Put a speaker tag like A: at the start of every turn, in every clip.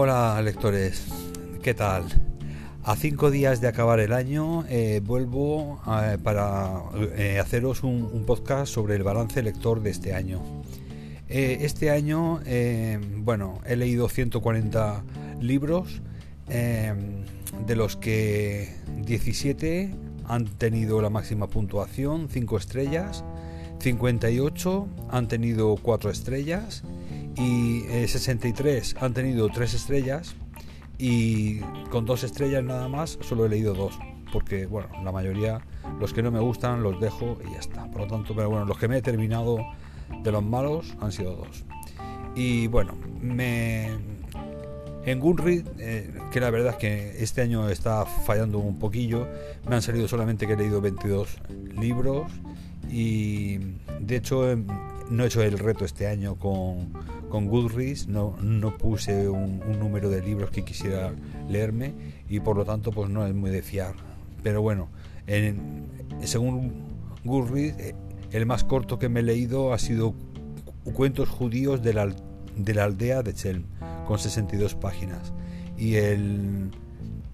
A: Hola lectores, ¿qué tal? A cinco días de acabar el año eh, vuelvo eh, para eh, haceros un, podcast sobre el balance lector de este año. este año, bueno, he leído 140 libros, de los que 17 han tenido la máxima puntuación, 5 estrellas, 58 han tenido 4 estrellas y 63 han tenido 3 estrellas y con 2 estrellas nada más solo he leído 2 porque bueno, la mayoría, los que no me gustan los dejo y ya está. Por lo tanto, pero bueno, los que me he terminado de los malos han sido 2. Y bueno, me en Gunrid, eh, que la verdad es que este año está fallando un poquillo, me han salido solamente que he leído 22 libros y de hecho em, no he hecho el reto este año con, con Goodreads, no, no puse un, número de libros que quisiera leerme y por lo tanto pues no es muy de fiar. Pero bueno, según Goodreads, eh, el más corto que me he leído ha sido Cuentos judíos de la, de la aldea de Chelm con 62 páginas. Y el,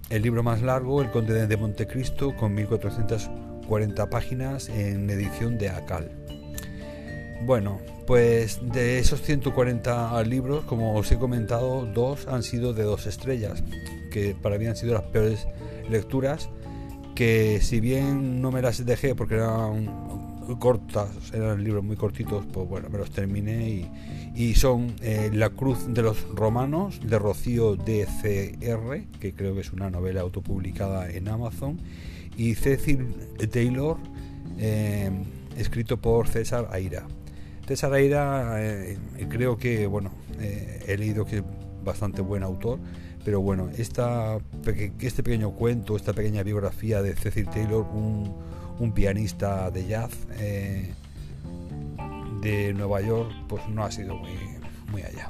A: el libro más largo, El Conde de Montecristo, con 1440 páginas en edición de Acal. Bueno, pues de esos 140 libros, como os he comentado, dos han sido de dos estrellas, que para mí han sido las peores lecturas, que si bien no me las dejé porque eran cortas, eran libros muy cortitos, pues bueno, me los terminé y, son eh, La Cruz de los Romanos de Rocío DCR, que creo que es una novela autopublicada en Amazon, y Cecil Taylor, eh, escrito por César Aira. César Aira, eh, creo que, bueno, he leído que es bastante buen autor, pero bueno, esta, este pequeño cuento, esta pequeña biografía de Cecil Taylor, un pianista de jazz eh, de Nueva York, pues no ha sido muy, muy allá.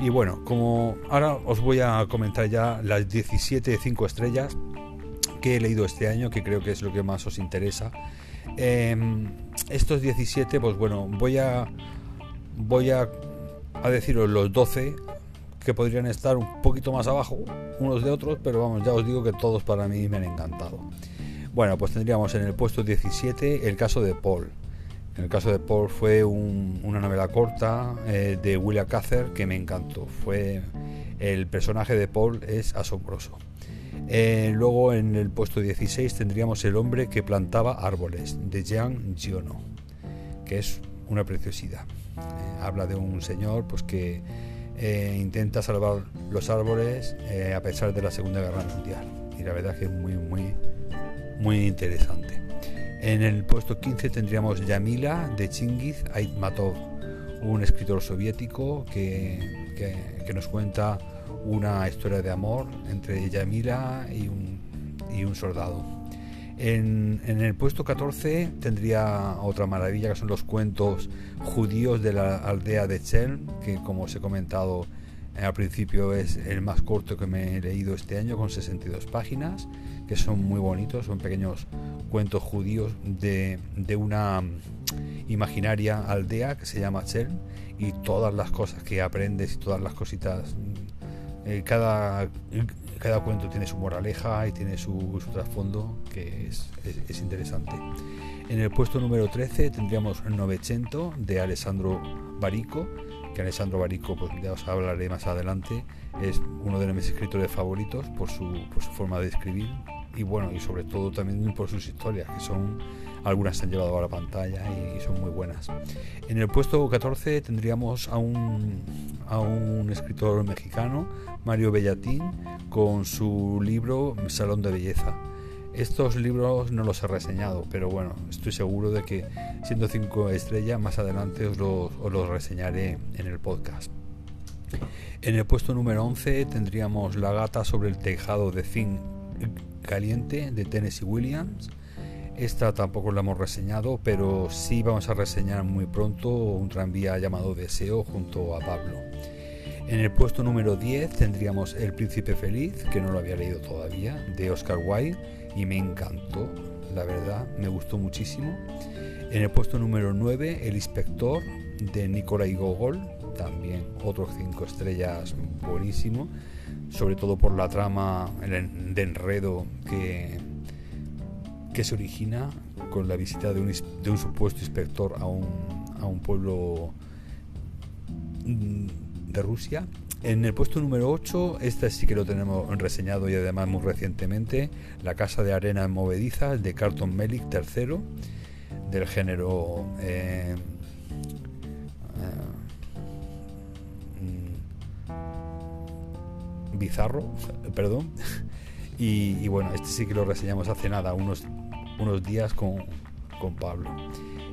A: Y bueno, como ahora os voy a comentar ya las 17 5 estrellas que he leído este año, que creo que es lo que más os interesa. Estos 17, pues bueno, voy a voy a, a deciros los 12 que podrían estar un poquito más abajo unos de otros, pero vamos, ya os digo que todos para mí me han encantado. Bueno, pues tendríamos en el puesto 17 el caso de Paul. En el caso de Paul fue una novela corta eh, de William Cather que me encantó. Fue el personaje de Paul es asombroso. Eh, luego en el puesto 16 tendríamos El hombre que plantaba árboles de Jean Giono, que es una preciosidad. Eh, habla de un señor pues que intenta salvar los árboles a pesar de la Segunda Guerra Mundial. Y la verdad que es muy muy muy interesante. En el puesto 15 tendríamos Yamila de Chingiz Aitmatov, un escritor soviético que, nos cuenta una historia de amor entre Yamila y un, y un soldado. En, en, el puesto 14 tendría otra maravilla que son los cuentos judíos de la aldea de Chelm, que como os he comentado al principio es el más corto que me he leído este año con 62 páginas que son muy bonitos, son pequeños cuentos judíos de, una imaginaria aldea que se llama Chel y todas las cosas que aprendes y todas las cositas, eh, cada, cada cuento tiene su moraleja y tiene su, trasfondo que es, es, interesante. En el puesto número 13 tendríamos Novecento de Alessandro Barico, que Alessandro Barico, pues ya os hablaré más adelante, es uno de mis escritores favoritos por su, por su forma de escribir, y bueno, y sobre todo también por sus historias, que son algunas se han llevado a la pantalla y son muy buenas. En el puesto 14 tendríamos a un, a un escritor mexicano, Mario Bellatín, con su libro Salón de Belleza. Estos libros no los he reseñado, pero bueno, estoy seguro de que siendo 5 estrellas, más adelante os los, os los reseñaré en el podcast. En el puesto número 11 tendríamos La gata sobre el tejado de Finn Caliente de Tennessee Williams. Esta tampoco la hemos reseñado, pero sí vamos a reseñar muy pronto un tranvía llamado Deseo junto a Pablo. En el puesto número 10 tendríamos El Príncipe Feliz, que no lo había leído todavía, de Oscar Wilde, y me encantó, la verdad, me gustó muchísimo. En el puesto número 9, El Inspector, de Nikolai Gogol, también otros cinco estrellas buenísimo, sobre todo por la trama de enredo que, que se origina con la visita de un, de un supuesto inspector a un, a un pueblo mm, de Rusia. En el puesto número 8, este sí que lo tenemos reseñado y además muy recientemente, La Casa de Arena Movediza de Carlton Melik III, del género eh, bizarro, perdón. Y, bueno, este sí que lo reseñamos hace nada, unos, unos días con, con Pablo.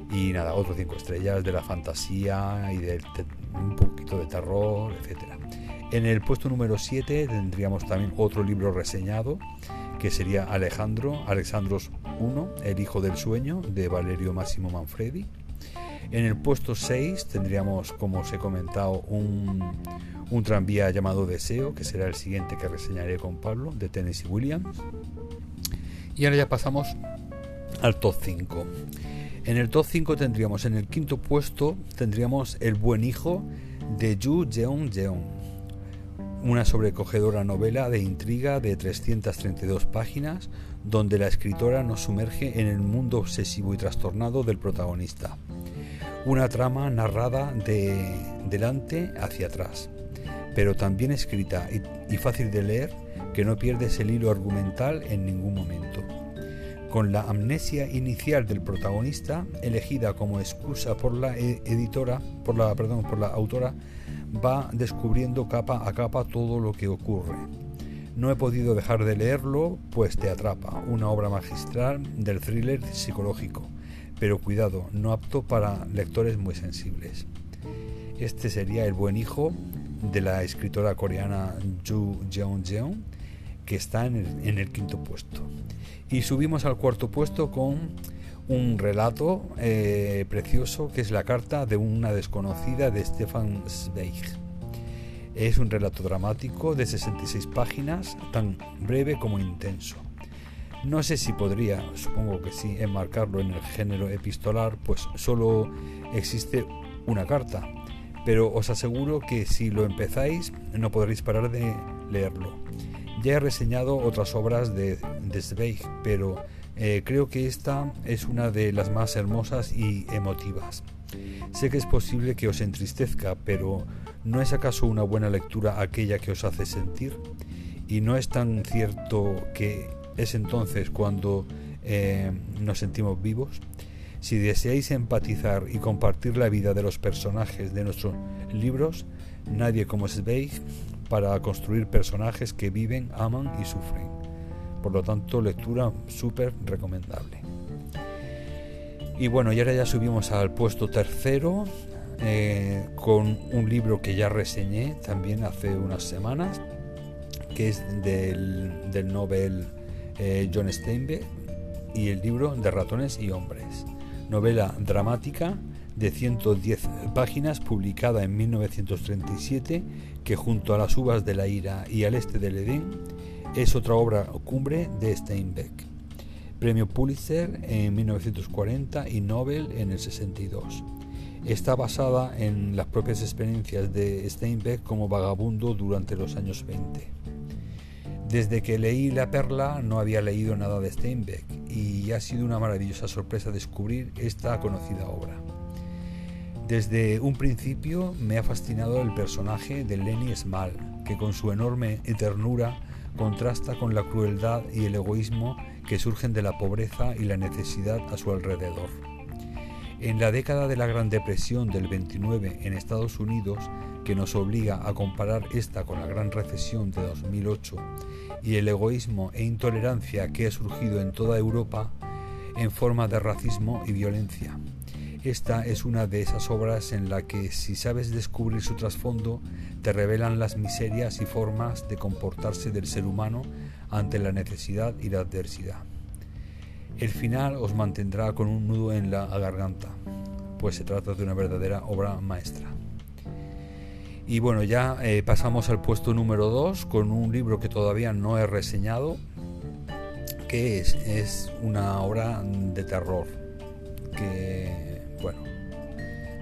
A: Y nada, otros cinco estrellas de la fantasía y de, un poquito de terror, etcétera. En el puesto número 7 tendríamos también otro libro reseñado, que sería Alejandro, Alexandros I, El Hijo del Sueño, de Valerio Máximo Manfredi. En el puesto 6 tendríamos, como os he comentado, un, tranvía llamado Deseo, que será el siguiente que reseñaré con Pablo, de Tennessee Williams. Y ahora ya pasamos al top 5. En el top 5 tendríamos en el quinto puesto tendríamos El buen hijo de Yu Jeong Jeong, una sobrecogedora novela de intriga de 332 páginas donde la escritora nos sumerge en el mundo obsesivo y trastornado del protagonista. Una trama narrada de delante hacia atrás, pero también escrita y, fácil de leer que no pierdes el hilo argumental en ningún momento con la amnesia inicial del protagonista elegida como excusa por la e-, editora, por la, perdón, por la autora, va descubriendo capa a capa todo lo que ocurre. No he podido dejar de leerlo, pues te atrapa, una obra magistral del thriller psicológico, pero cuidado, no apto para lectores muy sensibles. Este sería El buen hijo de la escritora coreana Ju Jeong Jeong, que está en el, en el quinto puesto. Y subimos al cuarto puesto con un relato eh, precioso que es la carta de una desconocida de Stefan Zweig. Es un relato dramático de 66 páginas, tan breve como intenso. No sé si podría, supongo que sí, enmarcarlo en el género epistolar, pues solo existe una carta, pero os aseguro que si lo empezáis no podréis parar de leerlo. Ya he reseñado otras obras de, de Zweig, pero eh, creo que esta es una de las más hermosas y emotivas. Sé que es posible que os entristezca, pero ¿no es acaso una buena lectura aquella que os hace sentir? ¿Y no es tan cierto que es entonces cuando eh, nos sentimos vivos? Si deseáis empatizar y compartir la vida de los personajes de nuestros libros, nadie como Zweig para construir personajes que viven, aman y sufren. Por lo tanto, lectura súper recomendable. Y bueno, y ahora ya subimos al puesto tercero eh, con un libro que ya reseñé también hace unas semanas, que es del, del Nobel eh, John Steinbeck y el libro de ratones y hombres. Novela dramática de 110 páginas publicada en 1937 que junto a las uvas de la ira y al este del Edén es otra obra cumbre de Steinbeck. Premio Pulitzer en 1940 y Nobel en el 62. Está basada en las propias experiencias de Steinbeck como vagabundo durante los años 20. Desde que leí La Perla no había leído nada de Steinbeck y ha sido una maravillosa sorpresa descubrir esta conocida obra. Desde un principio me ha fascinado el personaje de Lenny Small, que con su enorme ternura contrasta con la crueldad y el egoísmo que surgen de la pobreza y la necesidad a su alrededor. En la década de la Gran Depresión del 29 en Estados Unidos, que nos obliga a comparar esta con la Gran Recesión de 2008 y el egoísmo e intolerancia que ha surgido en toda Europa en forma de racismo y violencia. Esta es una de esas obras en la que si sabes descubrir su trasfondo, te revelan las miserias y formas de comportarse del ser humano ante la necesidad y la adversidad. El final os mantendrá con un nudo en la garganta, pues se trata de una verdadera obra maestra. Y bueno, ya eh, pasamos al puesto número 2 con un libro que todavía no he reseñado, que es, una obra de terror, que bueno,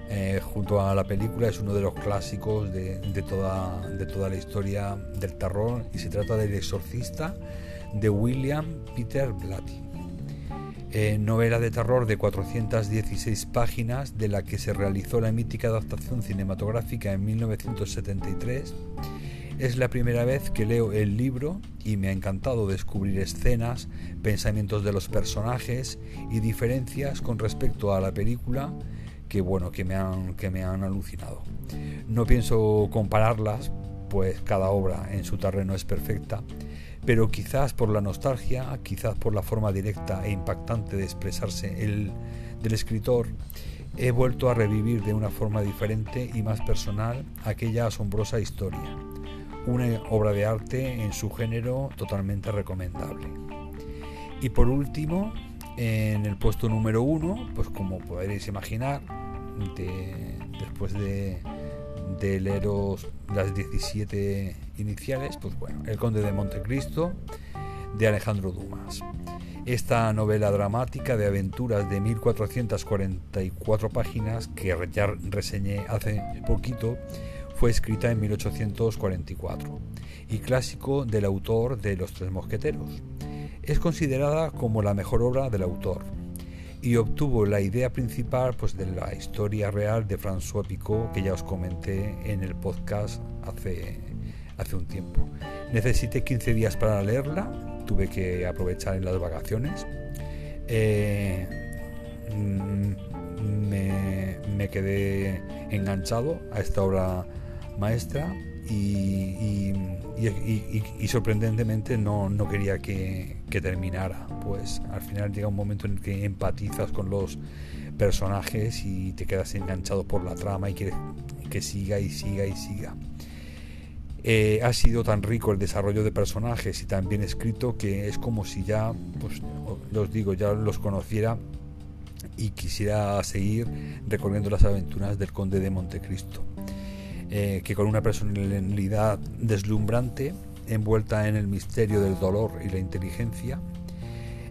A: eh, junto a la película es uno de los clásicos de, toda, de toda la historia del terror y se trata del exorcista de William Peter Blatty. Eh, novela de terror de 416 páginas de la que se realizó la mítica adaptación cinematográfica en 1973. Es la primera vez que leo el libro y me ha encantado descubrir escenas, pensamientos de los personajes y diferencias con respecto a la película que bueno que me han, que me han alucinado. No pienso compararlas, pues cada obra en su terreno es perfecta, pero quizás por la nostalgia, quizás por la forma directa e impactante de expresarse el, del escritor, he vuelto a revivir de una forma diferente y más personal aquella asombrosa historia. Una obra de arte en su género totalmente recomendable. Y por último, en el puesto número uno, pues como podréis imaginar, después de, leeros las 17 iniciales, pues bueno, El Conde de Montecristo de Alejandro Dumas. Esta novela dramática de aventuras de 1444 páginas que ya reseñé hace poquito fue escrita en 1844 y clásico del autor de Los Tres Mosqueteros es considerada como la mejor obra del autor y obtuvo la idea principal pues, de la historia real de François Picot que ya os comenté en el podcast hace, hace un tiempo. Necesité 15 días para leerla, tuve que aprovechar en las vacaciones. Eh, mm, me, me, quedé enganchado a esta obra maestra y, sorprendentemente no, no quería que, terminara. Pues al final llega un momento en el que empatizas con los personajes y te quedas enganchado por la trama y quieres que siga y siga y siga. Eh, ha sido tan rico el desarrollo de personajes y tan bien escrito que es como si ya, pues digo, ya los conociera y quisiera seguir recorriendo las aventuras del conde de Montecristo. Eh, que con una personalidad deslumbrante, envuelta en el misterio del dolor y la inteligencia,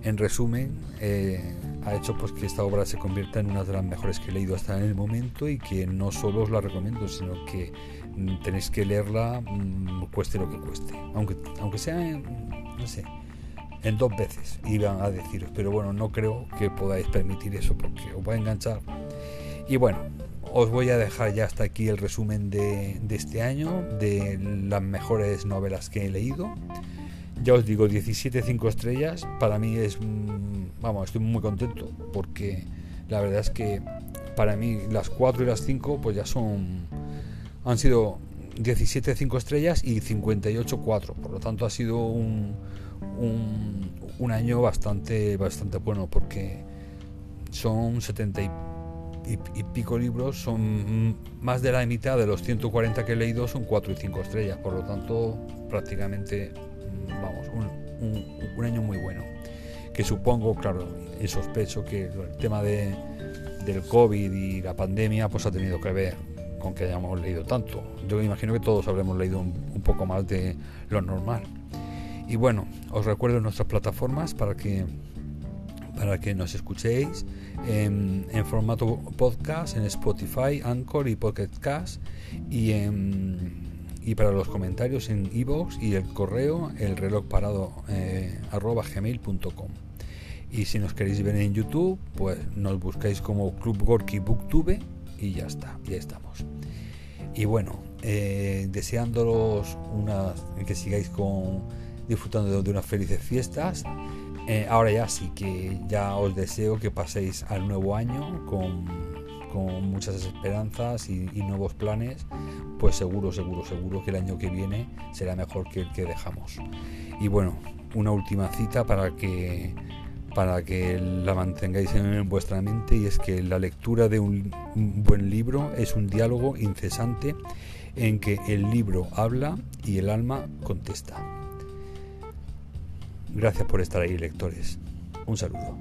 A: en resumen, eh, ha hecho pues, que esta obra se convierta en una de las mejores que he leído hasta el momento y que no solo os la recomiendo, sino que mm, tenéis que leerla mm, cueste lo que cueste, aunque, aunque sea en, no sé, en dos veces, iban a deciros, pero bueno, no creo que podáis permitir eso porque os va a enganchar. Y bueno, os voy a dejar ya hasta aquí el resumen de, este año, de las mejores novelas que he leído. Ya os digo, 17 5 estrellas. Para mí es. Vamos, estoy muy contento porque la verdad es que para mí las 4 y las 5 pues ya son. Han sido 17 5 estrellas y 58 4. Por lo tanto, ha sido un, un, año bastante, bastante bueno porque son 70 y y, pico libros son más de la mitad de los 140 que he leído son 4 y 5 estrellas, por lo tanto prácticamente mm, vamos, un, año muy bueno. Que supongo, claro, y sospecho que el tema de, del COVID y la pandemia pues ha tenido que ver con que hayamos leído tanto. Yo me imagino que todos habremos leído un, un poco más de lo normal. Y bueno, os recuerdo nuestras plataformas para que para que nos escuchéis en, formato podcast en Spotify, Anchor y Pocket Cast y, y para los comentarios en iVoox y el correo el reloj parado eh, arroba gmail.com y si nos queréis ver en YouTube pues nos buscáis como Club Gorky Booktube y ya está, ya estamos. Y bueno eh, deseándolos unas, que sigáis con disfrutando de unas felices fiestas eh, ahora ya sí que ya os deseo que paséis al nuevo año con, muchas esperanzas y, nuevos planes, pues seguro, seguro, seguro que el año que viene será mejor que el que dejamos. Y bueno, una última cita para que para que la mantengáis en vuestra mente y es que la lectura de un buen libro es un diálogo incesante en que el libro habla y el alma contesta. Gracias por estar ahí, lectores. Un saludo.